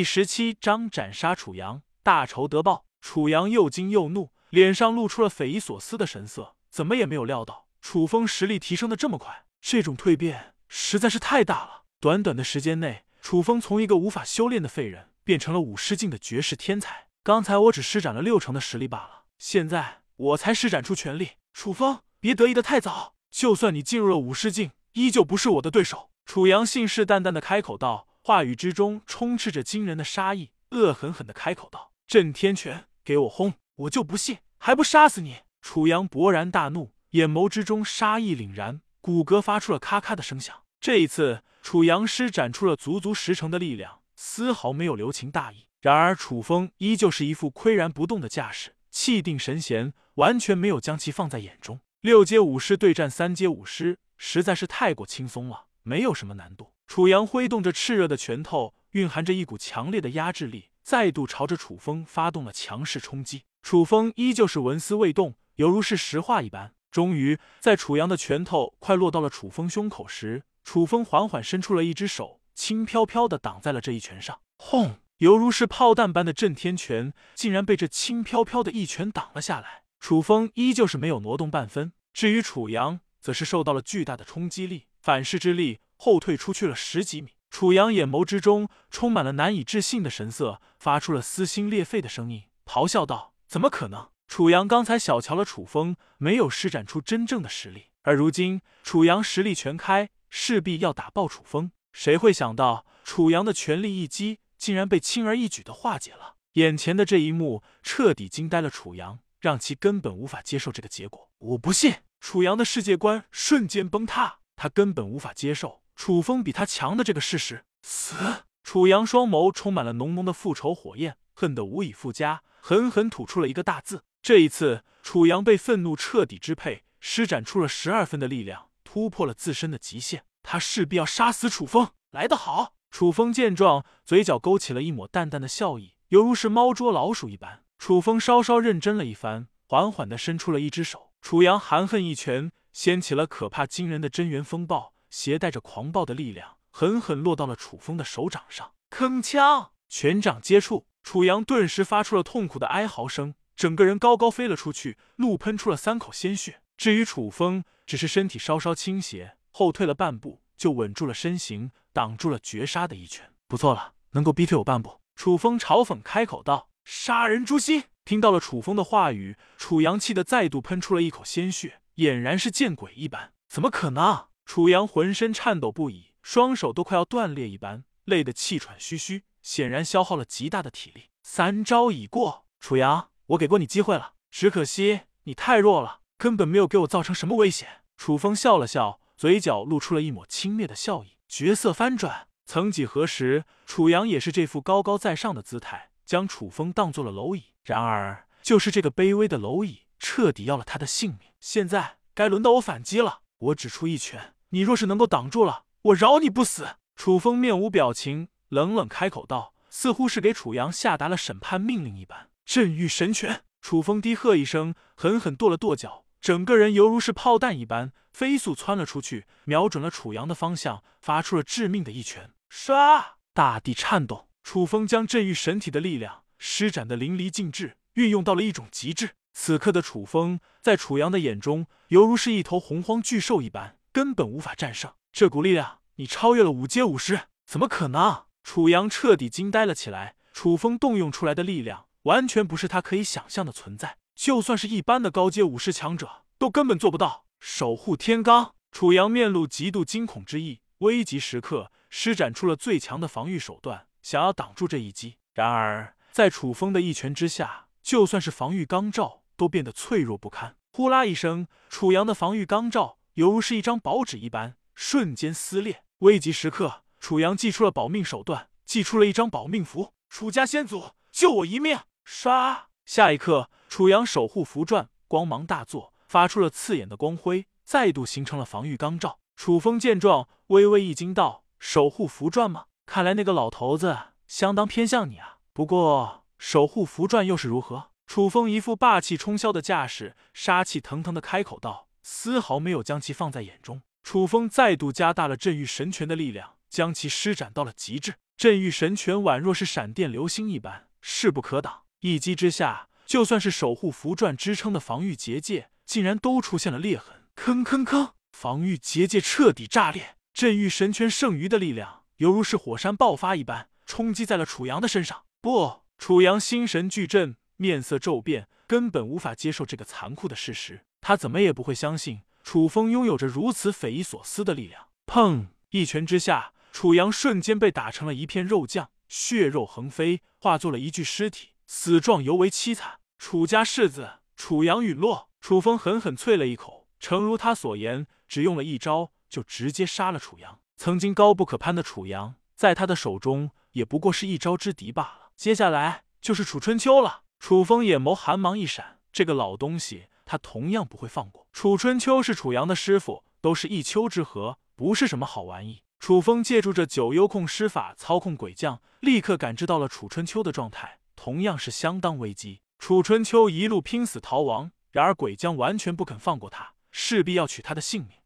第十七章斩杀楚阳，大仇得报。楚阳又惊又怒，脸上露出了匪夷所思的神色，怎么也没有料到楚风实力提升的这么快，这种蜕变实在是太大了。短短的时间内，楚风从一个无法修炼的废人变成了武师境的绝世天才。刚才我只施展了六成的实力罢了，现在我才施展出全力。楚风，别得意的太早，就算你进入了武师境，依旧不是我的对手。楚阳信誓旦旦的开口道，话语之中充斥着惊人的杀意，恶狠狠的开口道：“震天拳，给我轰！我就不信还不杀死你！”楚阳勃然大怒，眼眸之中杀意凛然，骨骼发出了咔咔的声响。这一次，楚阳施展出了足足十成的力量，丝毫没有留情大意。然而，楚风依旧是一副岿然不动的架势，气定神闲，完全没有将其放在眼中。六阶武师对战三阶武师，实在是太过轻松了，没有什么难度。楚阳挥动着炽热的拳头，蕴含着一股强烈的压制力，再度朝着楚风发动了强势冲击。楚风依旧是纹丝未动，犹如是石化一般。终于，在楚阳的拳头快落到了楚风胸口时，楚风缓缓伸出了一只手，轻飘飘的挡在了这一拳上。轰！犹如是炮弹般的震天拳，竟然被这轻飘飘的一拳挡了下来。楚风依旧是没有挪动半分，至于楚阳，则是受到了巨大的冲击力，反噬之力后退出去了十几米。楚阳眼眸之中充满了难以置信的神色，发出了撕心裂肺的声音，咆哮道：“怎么可能？楚阳刚才小瞧了楚风，没有施展出真正的实力，而如今楚阳实力全开，势必要打爆楚风。谁会想到楚阳的全力一击？”竟然被轻而易举的化解了，眼前的这一幕彻底惊呆了楚阳，让其根本无法接受这个结果。我不信！楚阳的世界观瞬间崩塌，他根本无法接受楚风比他强的这个事实。死！楚阳双眸充满了浓浓的复仇火焰，恨得无以复加，狠狠吐出了一个大字。这一次，楚阳被愤怒彻底支配，施展出了十二分的力量，突破了自身的极限。他势必要杀死楚风。来得好！楚风见状，嘴角勾起了一抹淡淡的笑意，犹如是猫捉老鼠一般。楚风稍稍认真了一番，缓缓的伸出了一只手。楚阳含恨一拳，掀起了可怕惊人的真元风暴，携带着狂暴的力量，狠狠落到了楚风的手掌上。铿锵，拳掌接触，楚阳顿时发出了痛苦的哀嚎声，整个人高高飞了出去，怒喷出了三口鲜血。至于楚风，只是身体稍稍倾斜，后退了半步，就稳住了身形。挡住了绝杀的一拳，不错了，能够逼退我半步。楚风嘲讽开口道：“杀人诛心！”听到了楚风的话语，楚阳气得再度喷出了一口鲜血，俨然是见鬼一般。怎么可能？楚阳浑身颤抖不已，双手都快要断裂一般，累得气喘吁吁，显然消耗了极大的体力。三招已过，楚阳，我给过你机会了，只可惜你太弱了，根本没有给我造成什么危险。楚风笑了笑，嘴角露出了一抹轻蔑的笑意。角色翻转，曾几何时，楚阳也是这副高高在上的姿态，将楚风当做了蝼蚁。然而，就是这个卑微的蝼蚁，彻底要了他的性命。现在该轮到我反击了。我只出一拳，你若是能够挡住了，我饶你不死。楚风面无表情，冷冷开口道，似乎是给楚阳下达了审判命令一般。镇狱神拳！楚风低喝一声，狠狠跺了跺脚。整个人犹如是炮弹一般飞速窜了出去，瞄准了楚阳的方向，发出了致命的一拳。唰！大地颤动，楚风将镇狱神体的力量施展的淋漓尽致，运用到了一种极致。此刻的楚风，在楚阳的眼中，犹如是一头洪荒巨兽一般，根本无法战胜。这股力量，你超越了五阶武师？怎么可能？楚阳彻底惊呆了起来。楚风动用出来的力量，完全不是他可以想象的存在。就算是一般的高阶武士强者，都根本做不到。守护天罡，楚阳面露极度惊恐之意，危急时刻施展出了最强的防御手段，想要挡住这一击。然而，在楚风的一拳之下，就算是防御钢罩都变得脆弱不堪。呼啦一声，楚阳的防御钢罩犹如是一张薄纸一般，瞬间撕裂。危急时刻，楚阳祭出了保命手段，祭出了一张保命符。楚家先祖，救我一命！唰，下一刻。楚阳守护符转，光芒大作，发出了刺眼的光辉，再度形成了防御钢罩。楚风见状，微微一惊，道：“守护符转吗？看来那个老头子相当偏向你啊。不过，守护符转又是如何？”楚风一副霸气冲霄的架势，杀气腾腾的开口道，丝毫没有将其放在眼中。楚风再度加大了镇狱神拳的力量，将其施展到了极致。镇狱神拳宛若是闪电流星一般，势不可挡。一击之下，就算是守护符篆支撑的防御结界，竟然都出现了裂痕。吭吭吭，防御结界彻底炸裂。镇狱神拳剩余的力量，犹如是火山爆发一般，冲击在了楚阳的身上。不，楚阳心神俱震，面色骤变，根本无法接受这个残酷的事实。他怎么也不会相信，楚风拥有着如此匪夷所思的力量。砰！一拳之下，楚阳瞬间被打成了一片肉酱，血肉横飞，化作了一具尸体，死状尤为凄惨。楚家世子楚阳陨落。楚风狠狠啐了一口，诚如他所言，只用了一招就直接杀了楚阳。曾经高不可攀的楚阳，在他的手中也不过是一招之敌罢了。接下来就是楚春秋了。楚风眼眸寒芒一闪，这个老东西。他同样不会放过楚春秋，是楚阳的师傅，都是一丘之貉，不是什么好玩意。楚风借助着九幽控施法操控鬼将，立刻感知到了楚春秋的状态，同样是相当危机。楚春秋一路拼死逃亡，然而鬼将完全不肯放过他，势必要取他的性命。